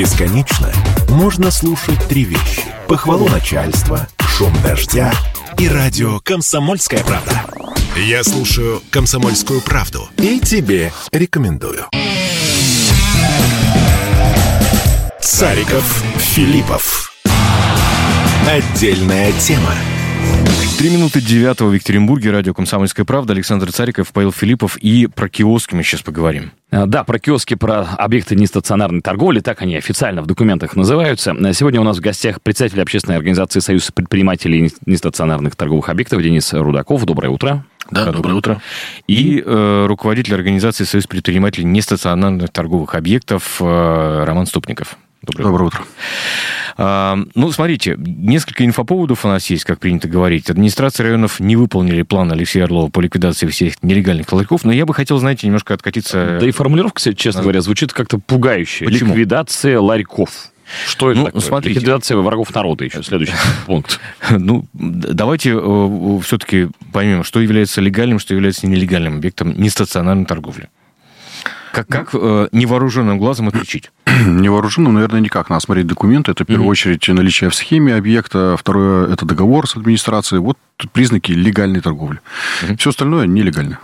Бесконечно можно слушать три вещи. Похвалу начальства, шум дождя и радио «Комсомольская правда». Я слушаю «Комсомольскую правду» и тебе рекомендую. Цариков, Филиппов. Отдельная тема. Три минуты девятого в Екатеринбурге. Радио «Комсомольская правда». Александр Цариков, Павел Филиппов. И про киоски мы сейчас поговорим. А, Да, про киоски, про объекты нестационарной торговли, так они официально в документах называются. А, Сегодня у нас в гостях председатель общественной организации Союз предпринимателей нестационарных торговых объектов Денис Рудаков. Доброе утро. Да, доброе утро. И э, руководитель организации Союз предпринимателей нестационарных торговых объектов э, Роман Ступников. Доброе, утро. А, ну, смотрите, несколько инфоповодов у нас есть, как принято говорить. Администрация районов не выполнили план Алексея Орлова по ликвидации всех нелегальных ларьков, но я бы хотел, знаете, немножко откатиться... Да и формулировка, кстати, честно говоря, звучит как-то пугающе. Почему? Ликвидация ларьков. Что это Ну, такое? смотрите. Ликвидация врагов народа еще, следующий пункт. Ну, давайте все-таки поймем, что является легальным, что является нелегальным объектом нестационарной торговли. Как, как э, невооруженным глазом отличить? Невооруженным, наверное, никак. Надо смотреть документы. Это, в первую очередь, наличие в схеме объекта. Второе, это договор с администрацией. Вот признаки легальной торговли. Все остальное нелегально.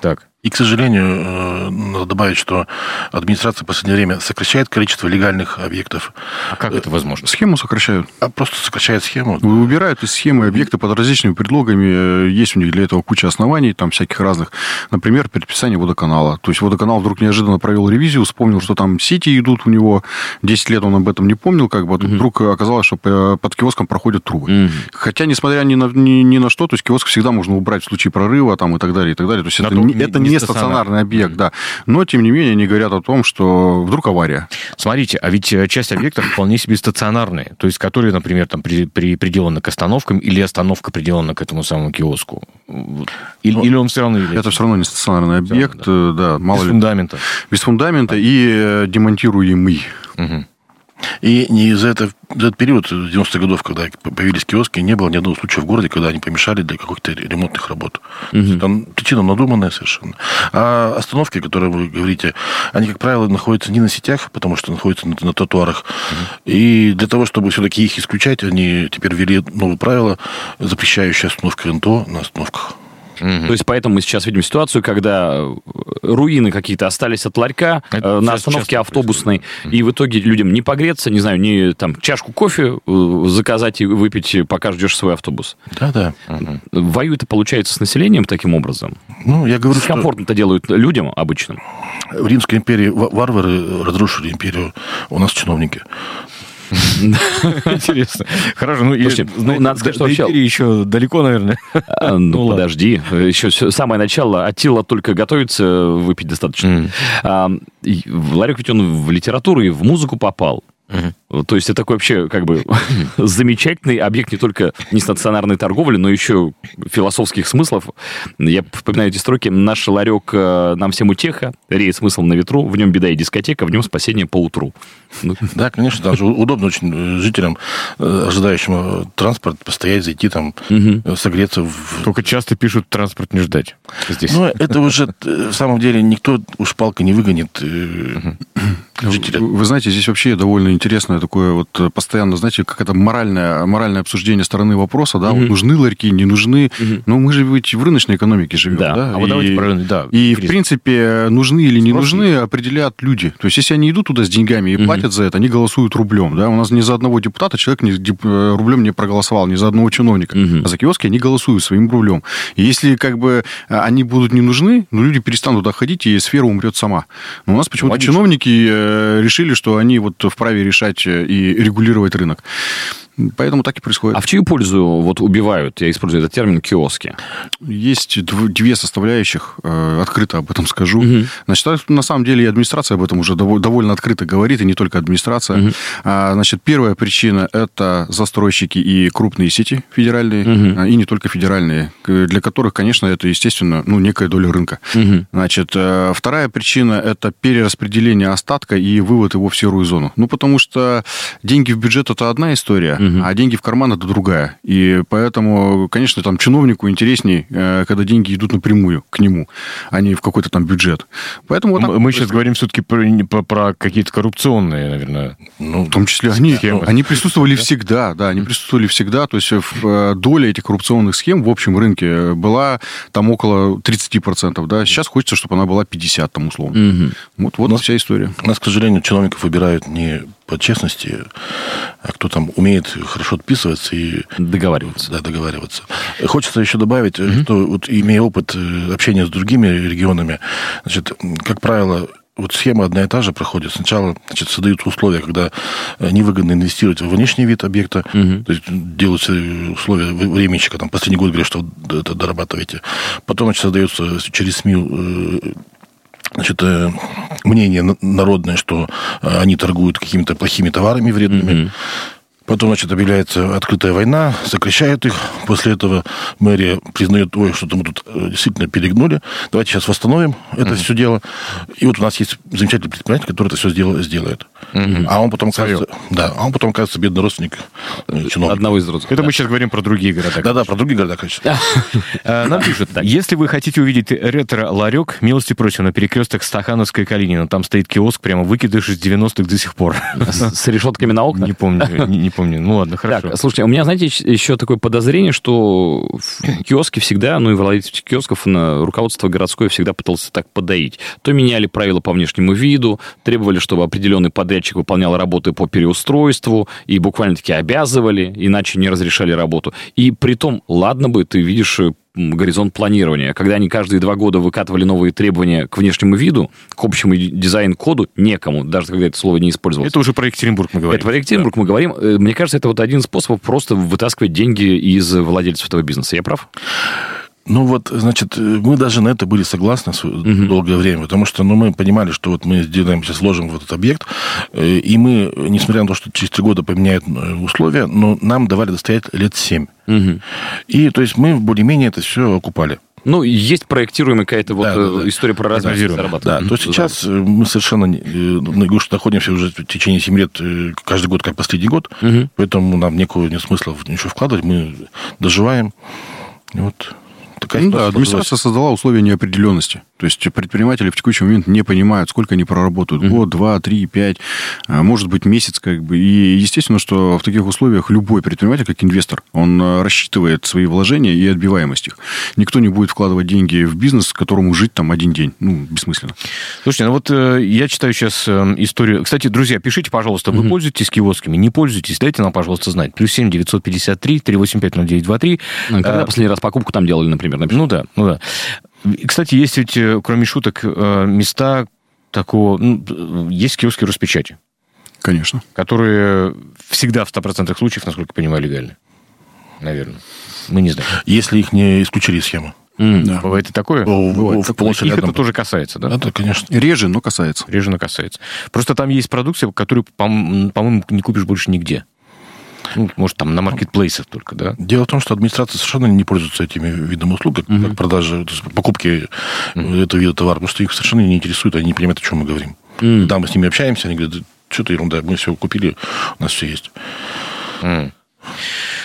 Так. И, к сожалению, э, надо добавить, что администрация в последнее время сокращает количество легальных объектов, А как это возможно? Схему сокращают. а просто сокращает схему. Убирают из схемы объекты под различными предлогами. Э, Есть у них для этого куча оснований, там всяких разных. Например, предписание водоканала. То есть водоканал вдруг неожиданно провел ревизию, вспомнил, что там сети идут у него. 10 лет он об этом не помнил, как бы. А тут вдруг оказалось, что по- под киоском проходят трубы. Хотя, несмотря ни на, ни, ни на что, то есть киоск всегда можно убрать в случае прорыва там, и так далее, и так далее. То есть На это, то- не, не- это не не стационарный. объект, да. Но, тем не менее, они говорят о том, что вдруг авария. Смотрите, а ведь э, часть объектов вполне себе стационарные, то есть которые, например, там при, при- приделаны к остановкам или остановка приделана к этому самому киоску. Или, или он все равно является Это все равно не стационарный объект, э, да, мало без ли. фундамента. Без фундамента и э, демонтируемый. Мгм. И не за, это, за этот период, 90-х годов, когда появились киоски, не было ни одного случая в городе, когда они помешали для каких-то ремонтных работ. Там причина надуманная совершенно. А остановки, которые вы говорите, они, как правило, находятся не на сетях, потому что находятся на, на тротуарах. И для того, чтобы все-таки их исключать, они теперь ввели новые правила, запрещающие остановку НТО на остановках. То есть поэтому мы сейчас видим ситуацию, когда э, руины какие-то остались от ларька Это э, на остановке автобусной, и в итоге людям не погреться, не знаю, не там чашку кофе э, заказать и выпить, пока ждешь свой автобус. Да-да. Воюет, получается, с населением таким образом. Ну, я говорю, что Комфортно-то делают людям обычным. в Римской империи ва- варвары разрушили империю, у нас чиновники. Интересно. Хорошо, ну, Слушайте, ну, надо сказать, что вообще- еще далеко, наверное. А, Ну, Ну, подожди, еще самое начало. Атила только готовится выпить достаточно. Ларек ведь он в литературу и в музыку попал. То есть это такой вообще как бы замечательный объект не только нестационарной торговли, но еще философских смыслов. Я вспоминаю эти строки. Наш ларек э, нам всем утеха, реет смысл на ветру, в нем беда и дискотека, в нем спасение по утру. Ну, Да, конечно, там же удобно очень э, жителям, э, ожидающим транспорт, постоять, зайти там, согреться. В... Только часто пишут транспорт не ждать. Здесь. Ну, это уже, в самом деле, никто уж палкой не выгонит жителя. Вы знаете, здесь вообще довольно интересное такое вот э, постоянно, знаете, как это моральное, моральное обсуждение стороны вопроса, да, вот нужны ларьки, не нужны. Но мы же ведь в рыночной экономике живем, Да. да. А вот давайте про рынок, да, И, в принципе, нужны или не Спрос нужны, определяют люди. То есть, если они идут туда с деньгами и платят за это, они голосуют рублем, да. У нас ни за одного депутата человек не, деп- э, рублем не проголосовал, ни за одного чиновника. А за киоски они голосуют своим рублем. И если, как бы, э, они будут не нужны, ну, люди перестанут туда ходить, и сфера умрет сама. Но у нас почему-то чиновники э, решили, что они вот вправе решать и регулировать рынок. Поэтому так и происходит. А в чью пользу вот убивают, я использую этот термин, киоски? Есть дв- две составляющих, э, открыто об этом скажу. Значит, так, на самом деле и администрация об этом уже дово- довольно открыто говорит, и не только администрация. А, Значит, первая причина – это застройщики и крупные сети федеральные, а, и не только федеральные, для которых, конечно, это, естественно, ну, некая доля рынка. Значит, э, вторая причина – это перераспределение остатка и вывод его в серую зону. Ну, потому что деньги в бюджет – это одна история, угу. а деньги в карман это другая. И поэтому, конечно, там чиновнику интересней, э, когда деньги идут напрямую к нему, а не в какой-то там бюджет. Поэтому вот Мы сейчас говорим все-таки про, про, про какие-то коррупционные, наверное. Ну, в том числе они, они присутствовали всегда, да, они присутствовали всегда. То есть э, доля этих коррупционных схем в общем рынке была там около 30%, да. Сейчас хочется, чтобы она была 50, там, условно. Угу. Вот, вот нас, вся история. У нас, к сожалению, чиновников выбирают не по честности, а кто там умеет хорошо отписываться и... Договариваться. Да, договариваться. Хочется еще добавить, mm что вот имея опыт э, общения с другими регионами, значит, как правило, вот схема одна и та же проходит. Сначала значит, создаются условия, когда э, невыгодно инвестировать в внешний вид объекта, угу. то есть делаются условия временщика, там, последний год говорят, что это дорабатываете. Потом, значит, создается через СМИ значит, э, мнение народное, что э, они торгуют какими-то плохими товарами вредными. Mm-hmm. Потом, значит, объявляется открытая война, сокращают их. После этого мэрия признает, ой, что-то мы тут э, действительно перегнули. Давайте сейчас восстановим это mm-hmm. все дело. И вот у нас есть замечательный предприниматель, который это все сделает. Mm-hmm. А он потом, кажется, да, а он потом, кажется, бедный родственник э, чиновника. Одного из родственников. Это да. мы сейчас говорим про другие города. Да-да, про другие города, конечно. Э, нам пишут, если вы хотите увидеть ретро-ларек, милости просим, на перекресток Стахановской и Калинина. Там стоит киоск, прямо выкидыш из 90-х до сих пор. С решетками на окнах? Не помню, не помню. Ну ладно, хорошо. Так, слушайте, у меня, знаете, еще такое подозрение, что в киоске всегда, ну и владельцы киосков, на руководство городское всегда пытался так подоить. То меняли правила по внешнему виду, требовали, чтобы определенный подрядчик выполнял работы по переустройству, и буквально-таки обязывали, иначе не разрешали работу. И при том, ладно бы, ты видишь горизонт планирования. Когда они каждые два года выкатывали новые требования к внешнему виду, к общему дизайн-коду, некому, даже когда это слово не использовалось. Это уже про Екатеринбург мы говорим. Это про Екатеринбург да. мы говорим. Э, мне кажется, это вот один из способов просто вытаскивать деньги из владельцев этого бизнеса. Я прав? Ну вот, значит, мы даже на это были согласны угу. долгое время, потому что ну, мы понимали, что вот мы сделаем, сейчас вложим в этот объект, э, и мы, несмотря на то, что через три года поменяют э, условия, но нам давали достоять лет семь. Угу. И то есть мы более-менее это все окупали. Ну, есть проектируемая какая-то вот да, да, да. история про развитие Да, то сейчас мы совершенно, ну, что находимся уже в течение 7 лет, каждый год как последний год, угу. поэтому нам некого нет смысла ничего вкладывать, мы доживаем. Вот такая ну, да, администрация создала условия неопределенности. То есть предприниматели в текущий момент не понимают, сколько они проработают. Mm-hmm. Год, два, три, пять, а, может быть, месяц как бы. И естественно, что в таких условиях любой предприниматель, как инвестор, он а, рассчитывает свои вложения и отбиваемость их. Никто не будет вкладывать деньги в бизнес, которому жить там один день. Ну, бессмысленно. Слушайте, ну вот э, я читаю сейчас э, историю. Кстати, друзья, пишите, пожалуйста, вы mm-hmm. пользуетесь киосками, не пользуетесь, дайте нам, пожалуйста, знать. Плюс семь девятьсот пятьдесят три три восемь пять ноль девять два три. Ну, когда а, последний раз покупку там делали, например? Напишите. Ну да, ну да. Кстати, есть ведь, э, кроме шуток, э, места такого... Ну, есть киоски Роспечати. Конечно. Которые всегда в 100% случаев, насколько я понимаю, легальны. Наверное. Мы не знаем. Если их не исключили из схемы. Mm, да. Бывает и такое? Бывает. В, в Их это тоже касается, да? Это, конечно. Реже, но касается. Реже, но касается. Просто там есть продукция, которую, по-моему, не купишь больше нигде. Ну, может, там на маркетплейсах только, да? Дело в том, что администрация совершенно не пользуется этими видами услуг, как, угу. как продажи, покупки угу. этого вида товара, потому что их совершенно не интересует, они не понимают, о чем мы говорим. Mm. Когда мы с ними общаемся, они говорят, что то ерунда, мы все купили, у нас все есть. Mm.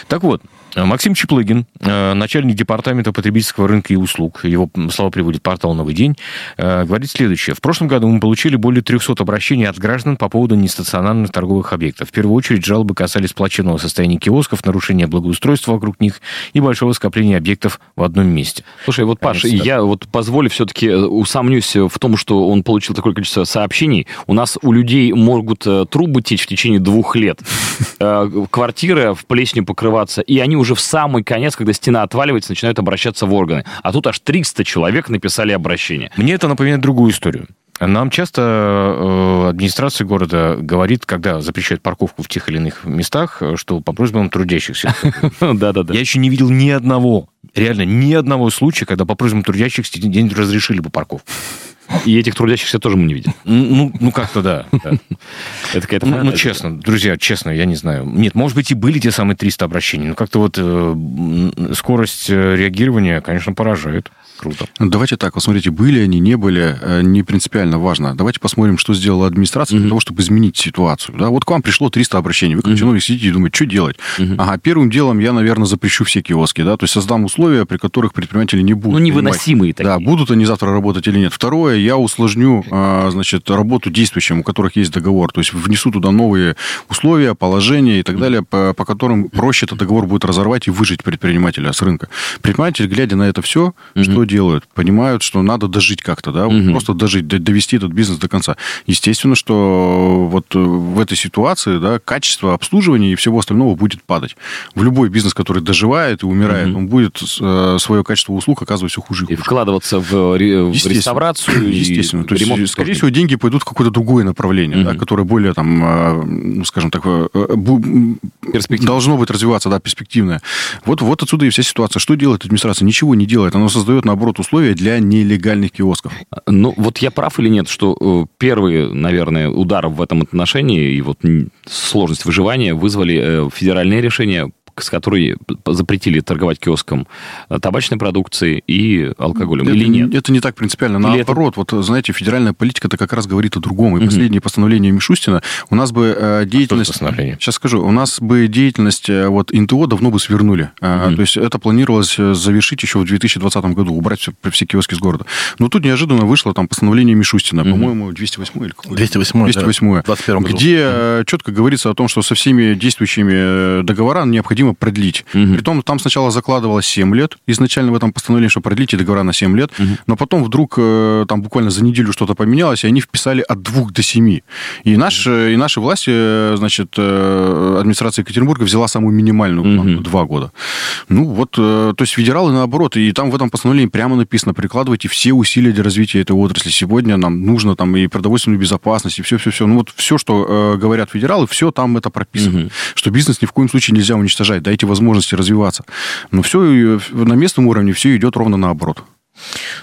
Так вот, Максим Чеплыгин, э, начальник департамента потребительского рынка и услуг, его слова приводит портал «Новый день», э, говорит следующее. В прошлом году мы получили более 300 обращений от граждан по поводу нестационарных торговых объектов. В первую очередь жалобы касались плачевного состояния киосков, нарушения благоустройства вокруг них и большого скопления объектов в одном месте. Слушай, вот, Паш, Конечно, я вот позволю все-таки усомнюсь в том, что он получил такое количество сообщений. У нас у людей могут трубы течь в течение двух лет, квартиры в плесне покрываться, и они уже уже в самый конец, когда стена отваливается, начинают обращаться в органы. А тут аж 300 человек написали обращение. Мне это напоминает другую историю. Нам часто э, администрация города говорит, когда запрещают парковку в тех или иных местах, что по просьбам трудящихся. Да-да-да. Я еще не видел ни одного, реально ни одного случая, когда по просьбам трудящихся разрешили бы парковку. И этих трудящихся тоже мы не видим. Ну, ну как-то да. Это какая-то... Ну, ну, честно, друзья, честно, я не знаю. Нет, может быть, и были те самые 300 обращений, но как-то вот э, скорость э, реагирования, конечно, поражает. Круто. Ну, давайте так, вот смотрите, были они, не были, э, не принципиально важно. Давайте посмотрим, что сделала администрация mm-hmm. для того, чтобы изменить ситуацию. Да, вот к вам пришло 300 обращений, вы как mm-hmm. чиновник сидите и думаете, что делать? Mm-hmm. Ага, первым делом я, наверное, запрещу все киоски, да, то есть создам условия, при которых предприниматели не будут. Ну, невыносимые такие. Да, будут они завтра работать или нет. Второе, я усложню, а, значит, работу действующим, у которых есть договор, то есть внесу туда новые условия, положения и так далее, по, по которым проще этот договор будет разорвать и выжить предпринимателя с рынка. Предприниматель, глядя на это все, mm-hmm. что делают? Понимают, что надо дожить как-то, да, угу. просто дожить, довести этот бизнес до конца. Естественно, что вот в этой ситуации, да, качество обслуживания и всего остального будет падать. В любой бизнес, который доживает и умирает, угу. он будет э, свое качество услуг оказывать все хуже и хуже. И вкладываться в, в реставрацию Естественно. И То ремонт есть, скорее всего, деньги пойдут в какое-то другое направление, угу. да, которое более, там, э, ну, скажем так, э, должно быть развиваться, да, перспективное. Вот, вот отсюда и вся ситуация. Что делает администрация? Ничего не делает. Она создает, наоборот, условия для нелегальных киосков. Ну, вот я прав или нет, что э, первый, наверное, удар в этом отношении и вот сложность выживания вызвали э, федеральные решения с которой запретили торговать киоском э, табачной продукцией и алкоголем, это, или нет? Это не так принципиально. Или Наоборот, это... вот, знаете, федеральная политика-то как раз говорит о другом. И угу. последнее постановление Мишустина, у нас бы э, деятельность... Сейчас скажу. У нас бы деятельность э, вот НТО давно бы свернули. Угу. То есть это планировалось завершить еще в 2020 году, убрать все, все киоски с города. Но тут неожиданно вышло там постановление Мишустина, угу. по-моему, 208 или какое 208, 208 да, где году. четко говорится о том, что со всеми действующими договорами необходимо необходимо продлить. Угу. Притом там сначала закладывалось 7 лет, изначально в этом постановлении, что продлите договора на 7 лет, угу. но потом вдруг э, там буквально за неделю что-то поменялось, и они вписали от 2 до 7. И, наш, и наши власти, э, значит, администрация Екатеринбурга взяла самую минимальную, угу. 2 года. Ну вот, то есть федералы наоборот, и там в этом постановлении прямо написано, прикладывайте все усилия для развития этой отрасли. Сегодня нам нужно там и продовольственную безопасность, и все-все-все. Ну вот все, что говорят федералы, все там это прописано. Угу. Что бизнес ни в коем случае нельзя уничтожать развивать, дайте возможности развиваться. Но все на местном уровне все идет ровно наоборот.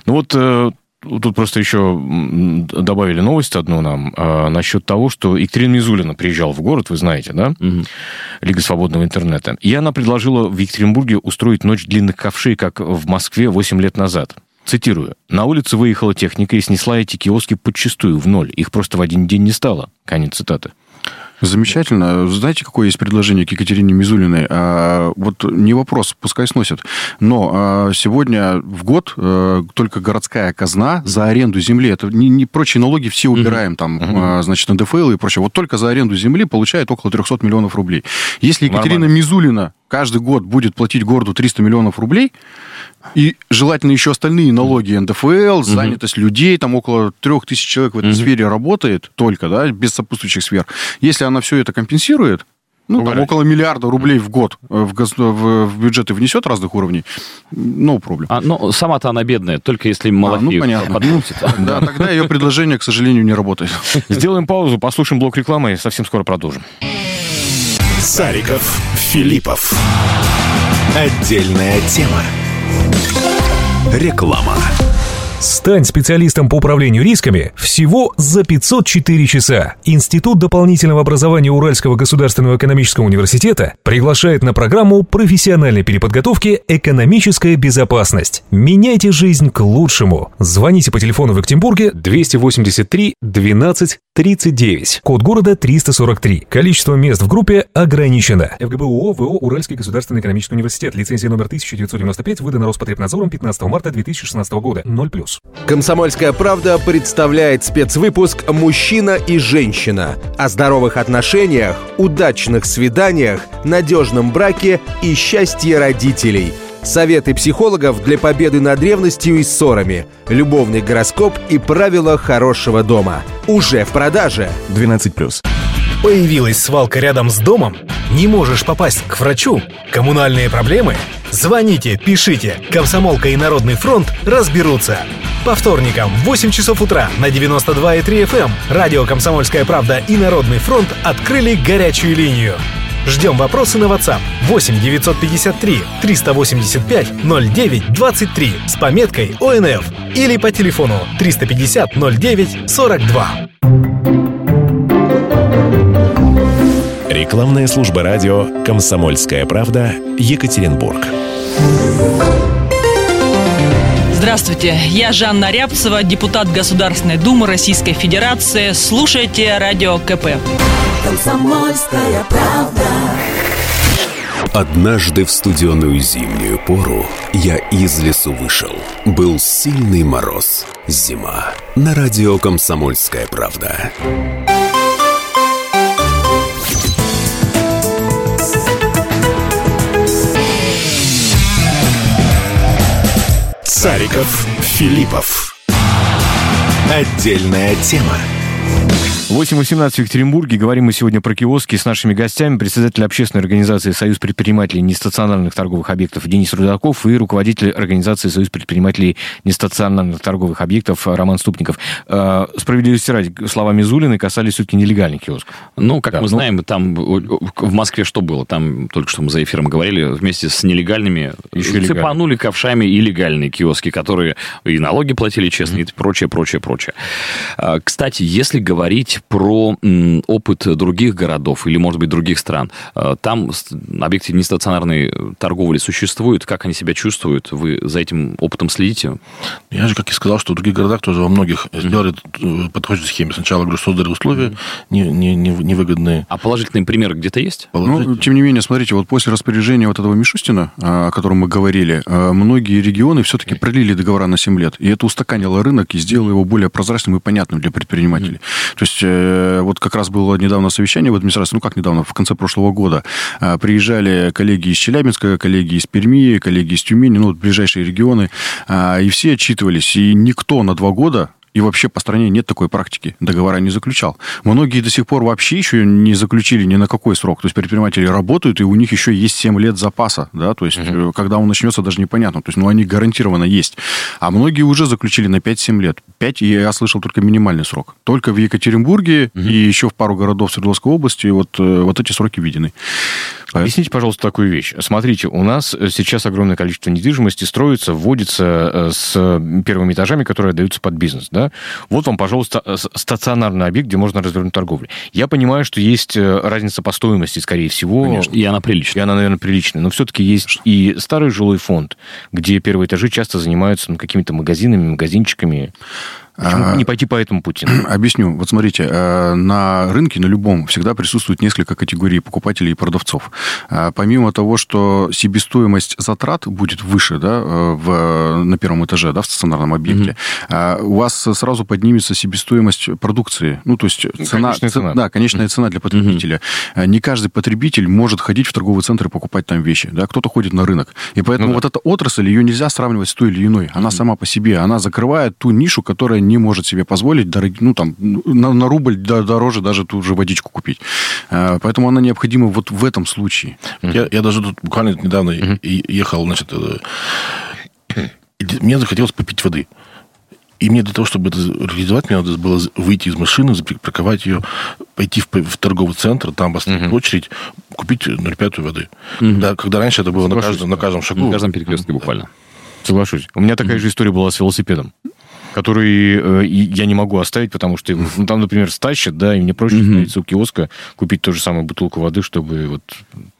Ну вот э, Тут просто еще добавили новость одну нам а, насчет того, что Екатерина Мизулина приезжала в город, вы знаете, да? Угу. Лига свободного интернета. И она предложила в Екатеринбурге устроить ночь длинных ковшей, как в Москве 8 лет назад. Цитирую. «На улице выехала техника и снесла эти киоски подчистую, в ноль. Их просто в один день не стало». Конец цитаты. Замечательно. Знаете, какое есть предложение к Екатерине Мизулиной? А, вот не вопрос, пускай сносят. Но а, сегодня в год а, только городская казна за аренду земли, это не, не прочие налоги все убираем, там, uh-huh. значит, НДФЛ и прочее. Вот только за аренду земли получает около 300 миллионов рублей. Если Екатерина Нормально. Мизулина каждый год будет платить городу 300 миллионов рублей, и желательно еще остальные налоги, НДФЛ, занятость угу. людей, там около трех тысяч человек в этой угу. сфере работает только, да, без сопутствующих сфер. Если она все это компенсирует, ну, там около миллиарда рублей в год в, гос... в, в бюджеты внесет разных уровней, no проблем. А, ну, сама-то она бедная, только если Малафеев а, ну, понятно. Да, тогда ее предложение, к сожалению, не работает. Сделаем паузу, послушаем блок рекламы и совсем скоро продолжим. Сариков, Филиппов. Отдельная тема. Реклама. Стань специалистом по управлению рисками всего за 504 часа. Институт дополнительного образования Уральского государственного экономического университета приглашает на программу профессиональной переподготовки «Экономическая безопасность». Меняйте жизнь к лучшему. Звоните по телефону в Екатеринбурге 283 12 39. Код города 343. Количество мест в группе ограничено. ФГБУО ВО Уральский государственный экономический университет. Лицензия номер 1995 выдана Роспотребнадзором 15 марта 2016 года. 0+. Комсомольская правда представляет спецвыпуск «Мужчина и женщина» о здоровых отношениях, удачных свиданиях, надежном браке и счастье родителей. Советы психологов для победы над ревностью и ссорами, любовный гороскоп и правила хорошего дома. Уже в продаже. 12+. Появилась свалка рядом с домом? Не можешь попасть к врачу? Коммунальные проблемы? Звоните, пишите. Комсомолка и Народный фронт разберутся. По вторникам в 8 часов утра на 92,3 FM эм радио «Комсомольская правда» и «Народный фронт» открыли горячую линию. Ждем вопросы на WhatsApp 8 953 385 09 23 с пометкой ОНФ или по телефону 350 09 42. Рекламная служба радио «Комсомольская правда» Екатеринбург. Здравствуйте, я Жанна Рябцева, депутат Государственной Думы Российской Федерации. Слушайте радио КП. Комсомольская правда. Однажды в студеную зимнюю пору я из лесу вышел. Был сильный мороз. Зима. На радио «Комсомольская правда». Цариков, Филиппов. Отдельная тема. 8.18 в Екатеринбурге. Говорим мы сегодня про киоски с нашими гостями. Председатель общественной организации «Союз предпринимателей нестационарных торговых объектов» Денис Рудаков и руководитель организации «Союз предпринимателей нестационарных торговых объектов» Роман Ступников. Э, справедливости ради, словами Зулины касались все-таки нелегальных киосков. Ну, как Да, мы ну- знаем, там в Москве что было? Там только что мы за эфиром говорили, вместе с нелегальными Еще легально. цепанули ковшами и легальные киоски, которые и налоги платили честно, и прочее, прочее, прочее. А, Кстати, если говорить про м, опыт других городов или, может быть, других стран, а, там объекты нестационарной торговли существуют, как они себя чувствуют? Вы за этим опытом следите? Я же, как и сказал, что в других городах тоже во многих сделали э, подходящую схему. Сначала, говорю, создали условия не, не, не- невыгодные. А положительные примеры где-то есть? Ну, тем не менее, смотрите, вот после распоряжения вот этого Мишустина, о котором мы говорили, многие регионы все-таки продлили договора на 7 лет. И это устаканило рынок и сделало его более прозрачным и понятным для предпринимателей. То есть, э, вот как раз было недавно совещание в администрации, ну как недавно, в конце прошлого года, а, приезжали коллеги из Челябинска, коллеги из Перми, коллеги из Тюмени, ну, вот ближайшие регионы, а, и все отчитывались. И никто на два года и вообще по стране нет такой практики. Договора не заключал. Многие до сих пор вообще еще не заключили ни на какой срок. То есть предприниматели работают, и у них еще есть 7 лет запаса. Да? То есть э, когда он начнется, даже непонятно. То есть ну, они гарантированно есть. А многие уже заключили на 5-7 лет. 5, я слышал только минимальный срок. Только в Екатеринбурге и еще в пару городов Свердловской области вот, э, вот эти сроки видены. Объясните, пожалуйста, такую вещь. Смотрите, у нас э, сейчас огромное количество недвижимости строится, вводится э, с первыми этажами, которые отдаются под бизнес. Да? Вот вам, пожалуйста, э, стационарный объект, где можно развернуть торговлю. Я понимаю, что есть разница по стоимости, скорее всего. И она И приличная. она, наверное, приличная. Но все-таки есть и старый жилой фонд, где первые этажи часто занимаются ну, какими-то магазинами, магазинчиками. Почему А, не пойти по этому пути? Объясню. Вот смотрите, э, на рынке, на любом, всегда присутствует несколько категорий покупателей и продавцов. А, Помимо того, что себестоимость затрат будет выше да, э, в, на первом этаже, да, в стационарном объекте, а, у вас сразу поднимется себестоимость продукции. Ну, то есть цена... конечная цена. Да, конечная цена для потребителя. А, Не каждый потребитель может ходить в торговый центр и покупать там вещи. Да? Кто-то ходит на рынок. И поэтому Ну да. вот эта отрасль, ее нельзя сравнивать с той или иной. Она сама по себе, она закрывает ту нишу, которая не может себе позволить дорог- ну, там, на, на рубль дороже даже ту же водичку купить. А, Поэтому она необходима вот в этом случае. Я, я даже тут буквально недавно ехал, значит, э, мне захотелось попить воды. И мне для того, чтобы это реализовать, мне надо было выйти из машины, запарковать ее, пойти в, в торговый центр, там поставить очередь, купить 0,5 воды. Да, когда раньше это было на каждом, на каждом шагу. На каждом перекрестке буквально. Соглашусь. У меня такая же история была с велосипедом, который э, я не могу оставить, потому что его, ну, там, например, стащат, да, и мне проще остановиться у киоска, купить ту же самую бутылку воды, чтобы вот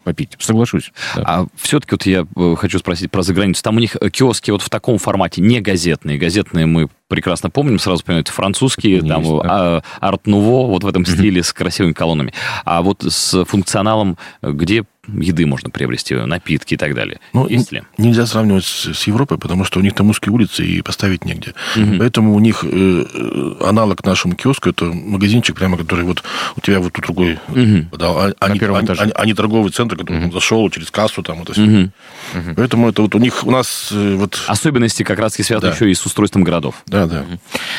попить. Соглашусь. да. А все-таки вот я э, хочу спросить про заграницу. Там у них э, киоски вот в таком формате, не газетные. Газетные мы прекрасно помним, сразу понимаете, французские, Есть, там да. а, арт-нуво, вот в этом стиле с красивыми колоннами. А вот с функционалом, где еды можно приобрести, напитки и так далее. Ну, Есть ли? нельзя сравнивать с, с Европой, потому что у них там узкие улицы и поставить негде. Поэтому у них э, э, аналог нашему киоску это магазинчик, прямо который вот у тебя вот тут другой подал, а, а не- а- а- а не торговый центр, который там зашел через кассу там это все. Поэтому это вот у них у нас э, вот Особенности как раз-таки связаны Да. еще и с устройством городов. да да.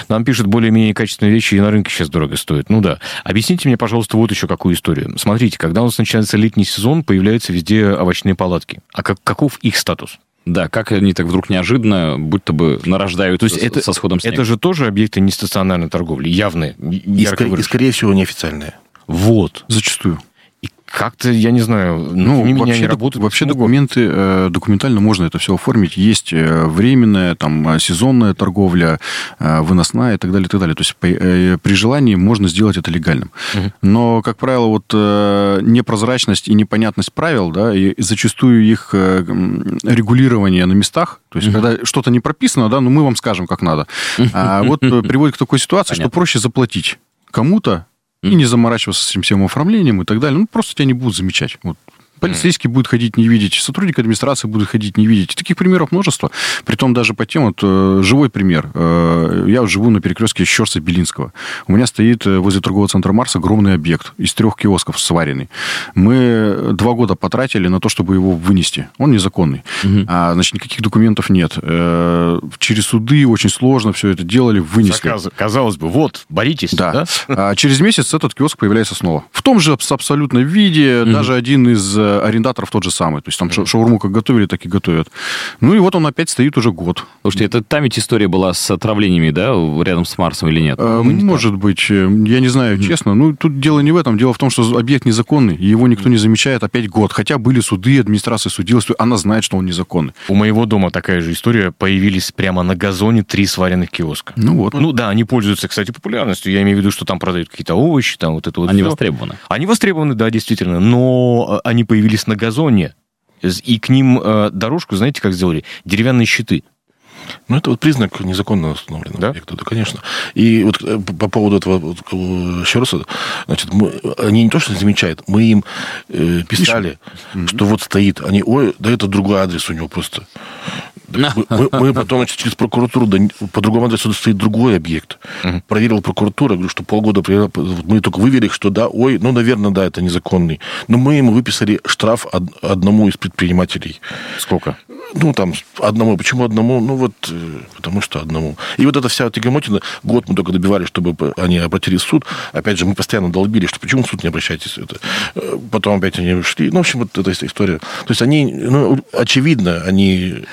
Нам пишут, более-менее качественные вещи и на рынке сейчас дорого стоят. Ну да. Объясните мне, пожалуйста, вот еще какую историю. Смотрите, когда у нас начинается летний сезон, появляются везде овощные палатки. А как, каков их статус? Да, как они так вдруг неожиданно, будто бы нарождают То есть с- это, со сходом снега. это же тоже объекты нестационарной торговли, явные, И, ярко ска- и, скорее всего неофициальные. Вот. Зачастую. Как-то, я не знаю, ну, вообще, меня не работают. Вообще документы, э, документально можно это все оформить. Есть э, временная, там, э, сезонная торговля, выносная и так далее, и так далее. То есть при, при желании можно сделать это легальным. Угу. Но, как правило, вот непрозрачность и непонятность правил, да, и зачастую их регулирование на местах, то есть угу. когда что-то не прописано, да, ну мы вам скажем, как надо. А вот приводит к такой ситуации, Понятно. что проще заплатить кому-то, и не заморачиваться с всем оформлением и так далее. Ну, просто тебя не будут замечать. Вот Полицейский будет ходить не видеть, сотрудник администрации будет ходить не видеть. Таких примеров множество. Притом даже по тем, вот э, живой пример. Э, я живу на перекрестке Щерса Белинского. У меня стоит э, возле торгового центра Марс огромный объект из трех киосков сваренный. Мы два года потратили на то, чтобы его вынести. Он незаконный. Угу. А, значит, никаких документов нет. Через суды очень сложно все это делали, вынесли. Заказ... Казалось бы, вот, боритесь. Да. да? А через месяц этот киоск появляется снова. В том же абсолютно виде. Угу. Даже один из арендаторов тот же самый. То есть там шаурму как готовили, так и готовят. Ну и вот он опять стоит уже год. Слушайте, это там ведь история была с отравлениями, да, рядом с Марсом или нет? А, может не быть. Э, я не знаю, честно. Ну, тут дело не в этом. Дело в том, что объект незаконный, и его никто не замечает опять год. Хотя были суды, администрация судилась, она знает, что он незаконный. У моего дома такая же история. Появились прямо на газоне три сваренных киоска. Ну вот. Ну да, они пользуются, кстати, популярностью. Я имею в виду, что там продают какие-то овощи, там вот это вот. Они все. востребованы. Они востребованы, да, действительно. Но э, они появились на газоне, и к ним э, дорожку, знаете, как сделали? Деревянные щиты. Ну, это вот признак незаконно установленного да? объекта, да, конечно. И вот э, по поводу этого, вот, еще раз, значит, мы, они не то, что замечают, мы им э, писали, Пишем. что вот стоит, они, ой, да это другой адрес у него просто. Мы, мы потом значит, через прокуратуру, да, по другому адресу стоит другой объект. Угу. Проверил прокуратура, говорю, что полгода мы только вывели, что да, ой, ну, наверное, да, это незаконный. Но мы ему выписали штраф одному из предпринимателей. Сколько? Ну, там, одному. Почему одному? Ну, вот, э, потому что одному. И вот эта вся тягомотина, год мы только добивались, чтобы они обратились в суд. Опять же, мы постоянно долбили, что почему в суд не обращайтесь. Это. Э, потом опять они ушли. Ну, в общем, вот эта история. То есть они, ну, очевидно, они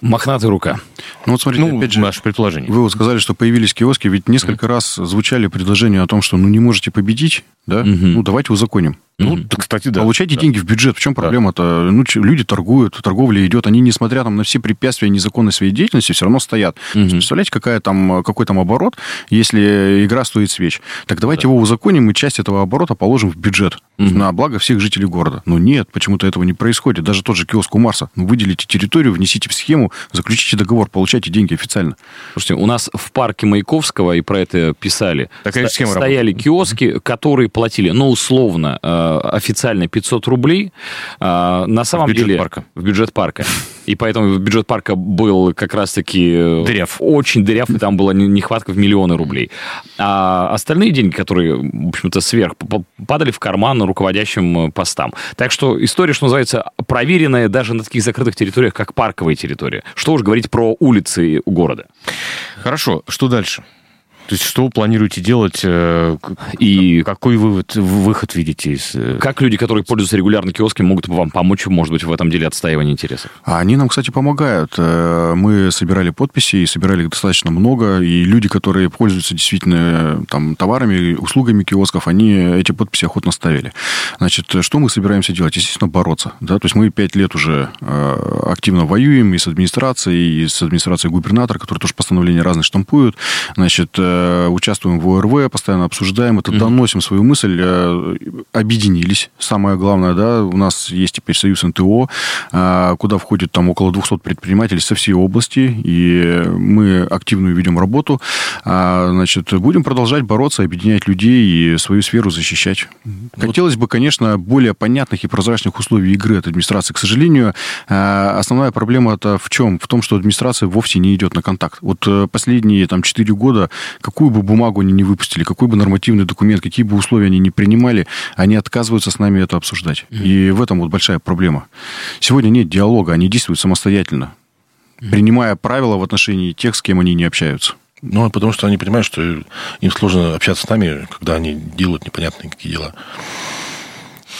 Мохнатая рука. Ну вот смотрите, ну, опять же, наше предположение. Вы вот сказали, что появились киоски, ведь несколько mm. раз звучали предложения о том, что ну не можете победить, да? Mm-hmm. Ну давайте узаконим. Ну, mm-hmm. кстати, да. Получайте да. деньги в бюджет. В чем проблема-то? Ну, люди торгуют, торговля идет, они, несмотря там, на все препятствия незаконной своей деятельности, все равно стоят. Mm-hmm. Представляете, какая там, какой там оборот, если игра стоит свеч? Так давайте да. его узаконим и часть этого оборота положим в бюджет mm-hmm. на благо всех жителей города. Но нет, почему-то этого не происходит. Даже тот же киоск у Марса. Ну, выделите территорию, внесите в схему, заключите договор, получайте деньги официально. Слушайте, у нас в парке Маяковского, и про это писали, Такая схема стояли работает. киоски, которые платили, ну, условно, э, официально 500 рублей. Э, на самом в бюджет деле... парка. В бюджет парка. И поэтому бюджет парка был как раз-таки... Э, дыряв. Очень дыряв, и там была нехватка в миллионы рублей. А остальные деньги, которые, в общем-то, сверх, падали в карман руководящим постам. Так что история, что называется, проверенная даже на таких закрытых территориях, как парковая территория. Что уж говорить про улицы у города. Хорошо, что дальше? То есть что вы планируете делать э, и какой вывод, выход видите из... Э, как люди, которые пользуются регулярно киосками, могут вам помочь, может быть, в этом деле отстаивания интересов? А они нам, кстати, помогают. Э, мы собирали подписи, и собирали их достаточно много, и люди, которые пользуются действительно там, товарами, услугами киосков, они эти подписи охотно ставили. Значит, что мы собираемся делать? Естественно, бороться. Да? То есть мы пять лет уже активно воюем и с администрацией, и с администрацией губернатора, которые тоже постановления разные штампуют. Значит, участвуем в ОРВ, постоянно обсуждаем это, доносим свою мысль, э, объединились. Самое главное, да, у нас есть теперь союз НТО, э, куда входит там около 200 предпринимателей со всей области, и мы активную ведем работу. Значит, будем продолжать бороться, объединять людей и свою сферу защищать. Хотелось бы, конечно, более понятных и прозрачных условий игры от администрации. К сожалению, основная проблема это в чем? В том, что администрация вовсе не идет на контакт. Вот последние там 4 года какую бы бумагу они не выпустили, какой бы нормативный документ, какие бы условия они не принимали, они отказываются с нами это обсуждать. Mm-hmm. И в этом вот большая проблема. Сегодня нет диалога, они действуют самостоятельно, mm-hmm. принимая правила в отношении тех, с кем они не общаются. Ну, потому что они понимают, что им сложно общаться с нами, когда они делают непонятные какие дела.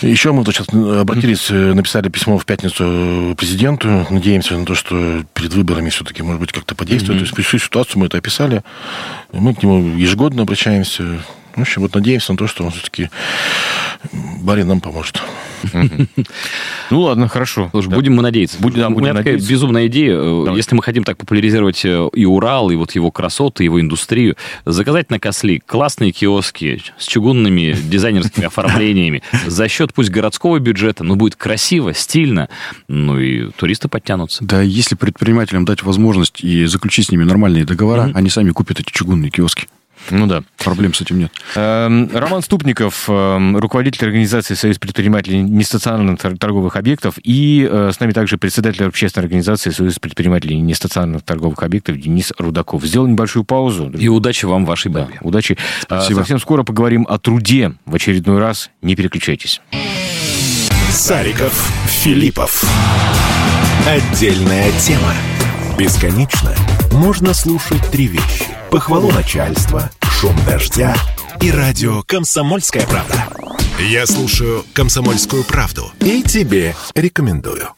Еще мы сейчас обратились, э, написали письмо в пятницу президенту. Надеемся на то, что перед выборами все-таки, может быть, как-то подействует. Mm-hmm. То есть всю ситуацию мы это описали. Мы к нему ежегодно обращаемся. В общем, вот надеемся на то, что он все-таки барин нам поможет. Ну ладно, хорошо. Слушай, будем мы надеяться. Будем, да, У меня такая безумная идея. э, Давай. Если мы хотим так популяризировать э, и Урал, и вот его красоты, его индустрию, заказать на Косли классные киоски с чугунными дизайнерскими оформлениями за счет пусть городского бюджета, но будет красиво, стильно, ну и туристы подтянутся. Да, если предпринимателям дать возможность и заключить с ними нормальные договора, они сами купят эти чугунные киоски. Ну да. Проблем с этим нет. Эм, Роман Ступников, эм, руководитель организации «Союз предпринимателей нестационарных тор- торговых объектов», и э, с нами также председатель общественной организации «Союз предпринимателей нестационарных торговых объектов» Денис Рудаков. Сделал небольшую паузу. И удачи вам в вашей Да, бабе. удачи. Спасибо. Совсем скоро поговорим о труде в очередной раз. Не переключайтесь. Сариков, Филиппов. Отдельная тема. Бесконечно можно слушать три вещи. Похвалу начальства, шум дождя и радио «Комсомольская правда». Я слушаю «Комсомольскую правду» и тебе рекомендую.